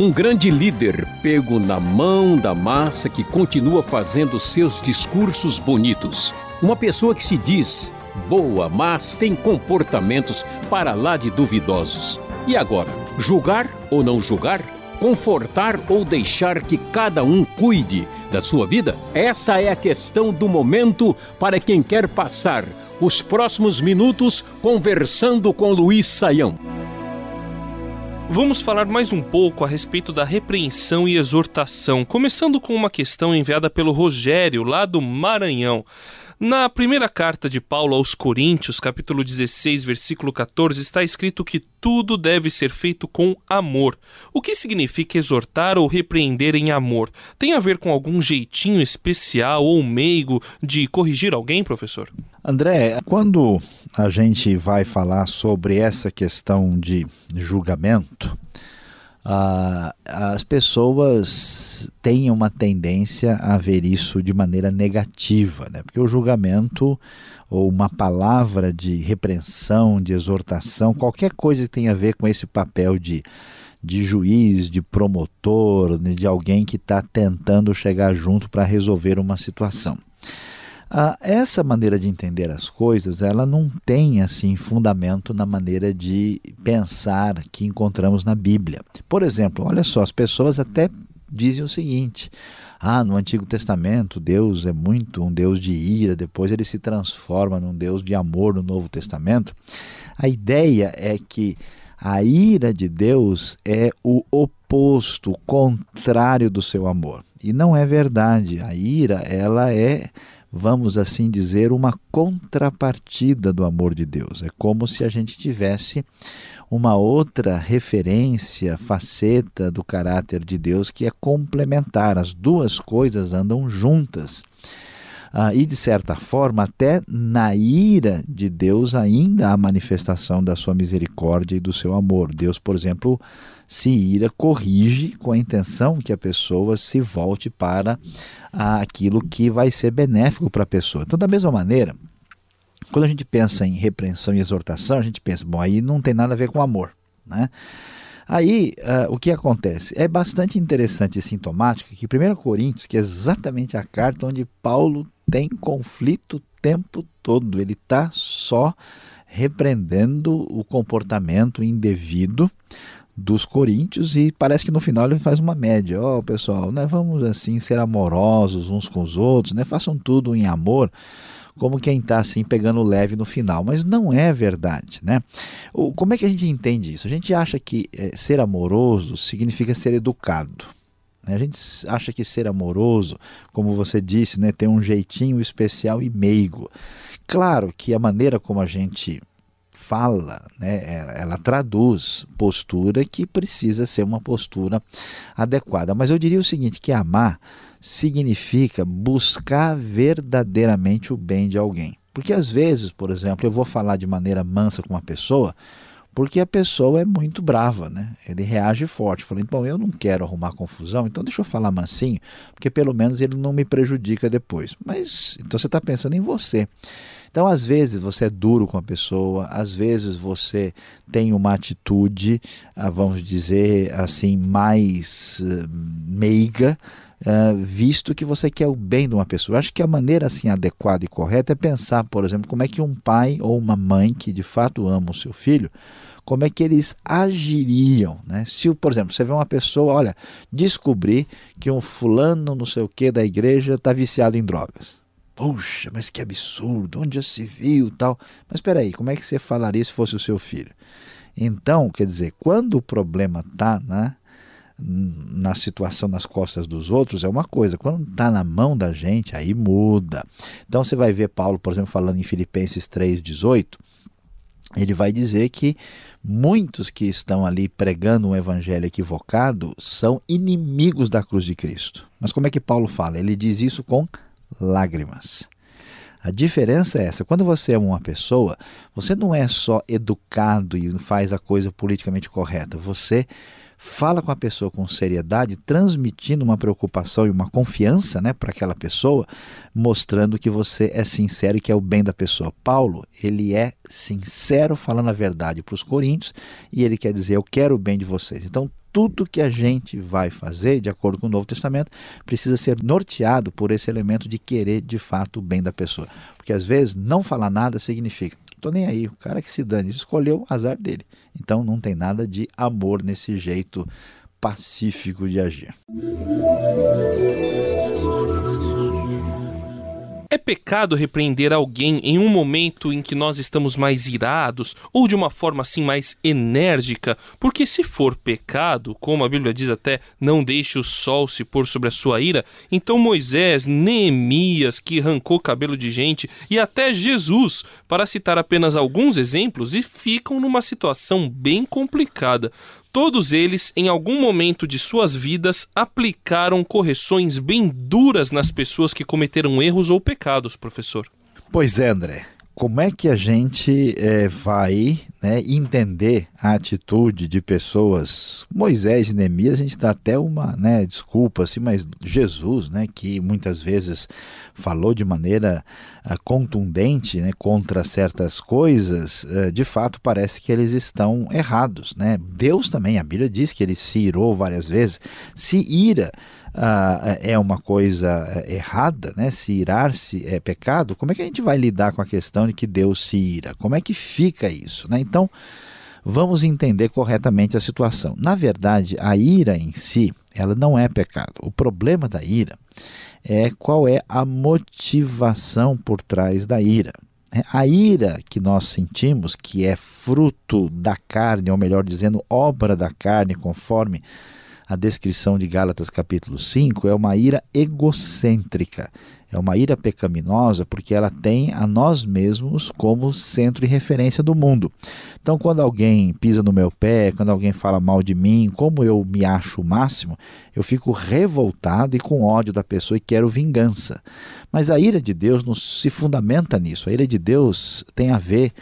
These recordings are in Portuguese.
Um grande líder pego na mão da massa que continua fazendo seus discursos bonitos. Uma pessoa que se diz boa, mas tem comportamentos para lá de duvidosos. E agora, julgar ou não julgar? Confortar ou deixar que cada um cuide da sua vida? Essa é a questão do momento para quem quer passar os próximos minutos conversando com Luiz Saião. Vamos falar mais um pouco a respeito da repreensão e exortação, começando com uma questão enviada pelo Rogério, lá do Maranhão. Na primeira carta de Paulo aos Coríntios, capítulo 16, versículo 14, está escrito que tudo deve ser feito com amor. O que significa exortar ou repreender em amor? Tem a ver com algum jeitinho especial ou meigo de corrigir alguém, professor? André, quando a gente vai falar sobre essa questão de julgamento, ah, as pessoas têm uma tendência a ver isso de maneira negativa, né? porque o julgamento ou uma palavra de repreensão, de exortação, qualquer coisa que tenha a ver com esse papel de, de juiz, de promotor, né? de alguém que está tentando chegar junto para resolver uma situação. Ah, essa maneira de entender as coisas, ela não tem assim fundamento na maneira de pensar que encontramos na Bíblia. Por exemplo, olha só, as pessoas até dizem o seguinte: ah, no Antigo Testamento Deus é muito um Deus de ira, depois ele se transforma num Deus de amor no Novo Testamento. A ideia é que a ira de Deus é o oposto, o contrário do seu amor. E não é verdade. A ira, ela é vamos assim dizer, uma contrapartida do amor de Deus. É como se a gente tivesse uma outra referência, faceta do caráter de Deus que é complementar. As duas coisas andam juntas. Ah, e de certa forma, até na ira de Deus ainda há manifestação da sua misericórdia e do seu amor. Deus, por exemplo, se ira, corrige com a intenção que a pessoa se volte para aquilo que vai ser benéfico para a pessoa. Então, da mesma maneira, quando a gente pensa em repreensão e exortação, a gente pensa, bom, aí não tem nada a ver com amor, né? Aí, uh, o que acontece? É bastante interessante e sintomático que 1 Coríntios, que é exatamente a carta onde Paulo tem conflito o tempo todo, ele está só repreendendo o comportamento indevido dos coríntios e parece que no final ele faz uma média. Ó, oh, pessoal, né, vamos assim ser amorosos uns com os outros, né? Façam tudo em amor, como quem está assim pegando leve no final, mas não é verdade, né? O, como é que a gente entende isso? A gente acha que é, ser amoroso significa ser educado. Né? A gente acha que ser amoroso, como você disse, né, tem um jeitinho especial e meigo. Claro que a maneira como a gente fala, né, é, ela traduz postura que precisa ser uma postura adequada. Mas eu diria o seguinte, que amar significa buscar verdadeiramente o bem de alguém. Porque às vezes, por exemplo, eu vou falar de maneira mansa com uma pessoa, porque a pessoa é muito brava, né? Ele reage forte, falando, bom, eu não quero arrumar confusão, então deixa eu falar mansinho, porque pelo menos ele não me prejudica depois. Mas então você está pensando em você. Então, às vezes, você é duro com a pessoa, às vezes você tem uma atitude, ah, vamos dizer assim, mais eh, meiga, Uh, visto que você quer o bem de uma pessoa. Eu acho que a maneira assim adequada e correta é pensar, por exemplo, como é que um pai ou uma mãe que de fato ama o seu filho, como é que eles agiriam, né? Se, por exemplo, você vê uma pessoa, olha, descobrir que um fulano não sei o que da igreja está viciado em drogas. Puxa, mas que absurdo, onde já se viu tal. Mas espera aí, como é que você falaria se fosse o seu filho? Então, quer dizer, quando o problema está né, na situação nas costas dos outros, é uma coisa. Quando está na mão da gente, aí muda. Então você vai ver Paulo, por exemplo, falando em Filipenses 3,18, ele vai dizer que muitos que estão ali pregando um evangelho equivocado são inimigos da cruz de Cristo. Mas como é que Paulo fala? Ele diz isso com lágrimas. A diferença é essa: quando você ama uma pessoa, você não é só educado e faz a coisa politicamente correta, você fala com a pessoa com seriedade, transmitindo uma preocupação e uma confiança né, para aquela pessoa, mostrando que você é sincero e que é o bem da pessoa. Paulo, ele é sincero falando a verdade para os coríntios e ele quer dizer: Eu quero o bem de vocês. Então, tudo que a gente vai fazer, de acordo com o Novo Testamento, precisa ser norteado por esse elemento de querer de fato o bem da pessoa. Porque às vezes não falar nada significa, tô nem aí, o cara que se dane, escolheu o azar dele. Então não tem nada de amor nesse jeito pacífico de agir. É pecado repreender alguém em um momento em que nós estamos mais irados ou de uma forma assim mais enérgica? Porque se for pecado, como a Bíblia diz até, não deixe o sol se pôr sobre a sua ira, então Moisés, Neemias, que arrancou cabelo de gente, e até Jesus, para citar apenas alguns exemplos, e ficam numa situação bem complicada. Todos eles, em algum momento de suas vidas, aplicaram correções bem duras nas pessoas que cometeram erros ou pecados, professor. Pois é, André como é que a gente é, vai né, entender a atitude de pessoas, Moisés e Neemias, a gente dá até uma né, desculpa, assim, mas Jesus, né, que muitas vezes falou de maneira uh, contundente né, contra certas coisas, uh, de fato parece que eles estão errados. Né? Deus também, a Bíblia diz que ele se irou várias vezes, se ira ah, é uma coisa eh, errada, né? se irar-se é pecado, como é que a gente vai lidar com a questão de que Deus se ira? Como é que fica isso? Né? Então, vamos entender corretamente a situação. Na verdade, a ira em si, ela não é pecado. O problema da ira é qual é a motivação por trás da ira. É, a ira que nós sentimos, que é fruto da carne, ou melhor dizendo, obra da carne, conforme a descrição de Gálatas capítulo 5 é uma ira egocêntrica, é uma ira pecaminosa porque ela tem a nós mesmos como centro e referência do mundo. Então, quando alguém pisa no meu pé, quando alguém fala mal de mim, como eu me acho o máximo, eu fico revoltado e com ódio da pessoa e quero vingança. Mas a ira de Deus não se fundamenta nisso. A ira de Deus tem a ver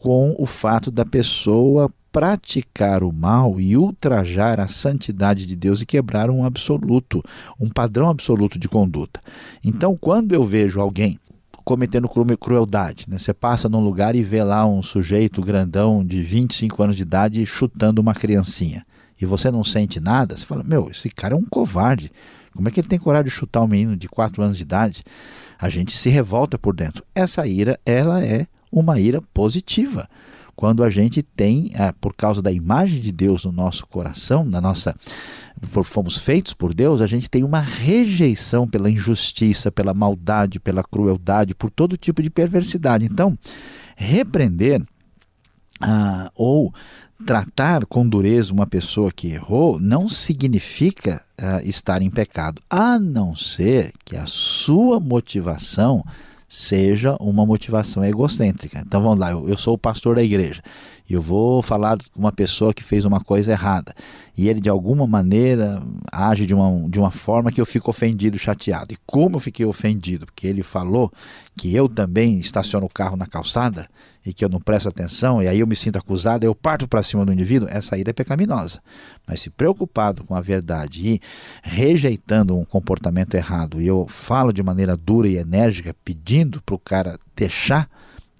com o fato da pessoa praticar o mal e ultrajar a santidade de Deus e quebrar um absoluto, um padrão absoluto de conduta. Então, quando eu vejo alguém cometendo crueldade, né? você passa num lugar e vê lá um sujeito grandão de 25 anos de idade chutando uma criancinha e você não sente nada, você fala: Meu, esse cara é um covarde. Como é que ele tem coragem de chutar um menino de 4 anos de idade? A gente se revolta por dentro. Essa ira, ela é uma ira positiva quando a gente tem, ah, por causa da imagem de Deus no nosso coração, na nossa fomos feitos por Deus, a gente tem uma rejeição pela injustiça, pela maldade, pela crueldade, por todo tipo de perversidade. Então, repreender ah, ou tratar com dureza uma pessoa que errou não significa ah, estar em pecado, a não ser que a sua motivação seja uma motivação egocêntrica. Então vamos lá, eu, eu sou o pastor da igreja eu vou falar com uma pessoa que fez uma coisa errada e ele de alguma maneira age de uma, de uma forma que eu fico ofendido, chateado. E como eu fiquei ofendido? Porque ele falou que eu também estaciono o carro na calçada e que eu não presto atenção, e aí eu me sinto acusado, eu parto para cima do indivíduo, essa ira é pecaminosa. Mas se preocupado com a verdade e rejeitando um comportamento errado, e eu falo de maneira dura e enérgica, pedindo para o cara deixar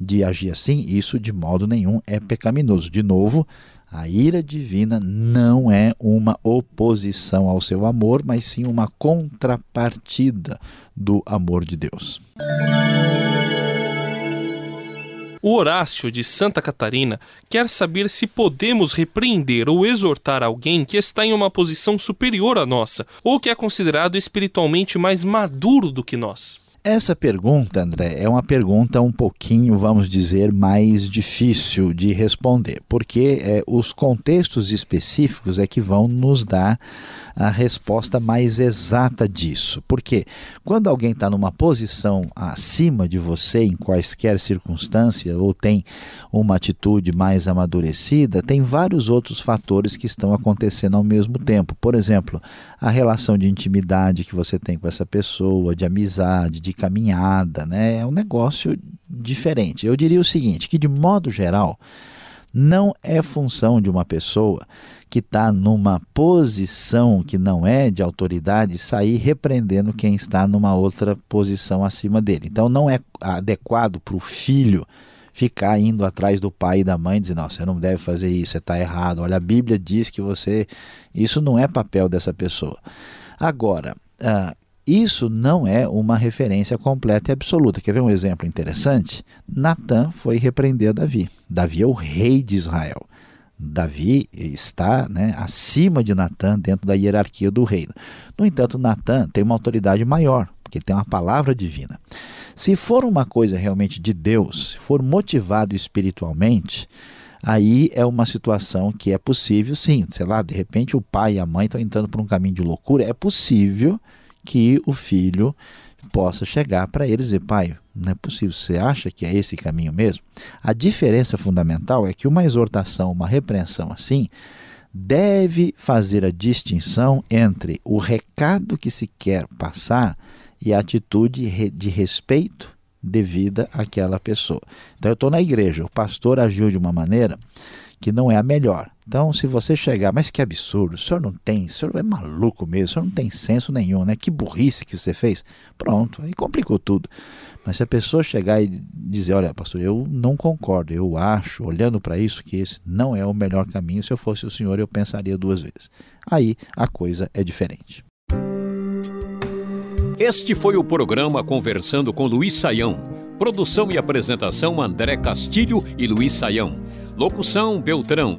de agir assim, isso de modo nenhum é pecaminoso. De novo, a ira divina não é uma oposição ao seu amor, mas sim uma contrapartida do amor de Deus. O Horácio de Santa Catarina quer saber se podemos repreender ou exortar alguém que está em uma posição superior à nossa ou que é considerado espiritualmente mais maduro do que nós. Essa pergunta, André, é uma pergunta um pouquinho, vamos dizer, mais difícil de responder, porque é, os contextos específicos é que vão nos dar a resposta mais exata disso. Porque quando alguém está numa posição acima de você, em quaisquer circunstâncias, ou tem uma atitude mais amadurecida, tem vários outros fatores que estão acontecendo ao mesmo tempo. Por exemplo, a relação de intimidade que você tem com essa pessoa, de amizade, de caminhada, né? É um negócio diferente. Eu diria o seguinte, que de modo geral, Não é função de uma pessoa que está numa posição que não é de autoridade sair repreendendo quem está numa outra posição acima dele. Então não é adequado para o filho ficar indo atrás do pai e da mãe dizendo, não, você não deve fazer isso, você está errado. Olha, a Bíblia diz que você. Isso não é papel dessa pessoa. Agora, uh, isso não é uma referência completa e absoluta. Quer ver um exemplo interessante? Natan foi repreender Davi. Davi é o rei de Israel. Davi está né, acima de Natan dentro da hierarquia do reino. No entanto, Natan tem uma autoridade maior, porque ele tem uma palavra divina. Se for uma coisa realmente de Deus, se for motivado espiritualmente, aí é uma situação que é possível, sim. Sei lá, de repente o pai e a mãe estão entrando por um caminho de loucura, é possível que o filho possa chegar para eles e dizer, pai, não é possível, você acha que é esse caminho mesmo? A diferença fundamental é que uma exortação, uma repreensão assim, deve fazer a distinção entre o recado que se quer passar e a atitude de respeito devida àquela pessoa. Então eu estou na igreja, o pastor agiu de uma maneira que não é a melhor. Então, se você chegar, mas que absurdo, o senhor não tem, o senhor é maluco mesmo, o senhor não tem senso nenhum, né? Que burrice que você fez. Pronto, aí complicou tudo. Mas se a pessoa chegar e dizer, olha, pastor, eu não concordo, eu acho, olhando para isso, que esse não é o melhor caminho, se eu fosse o senhor, eu pensaria duas vezes. Aí a coisa é diferente. Este foi o programa Conversando com Luiz Saião. Produção e apresentação André Castilho e Luiz Saião. Locução Beltrão.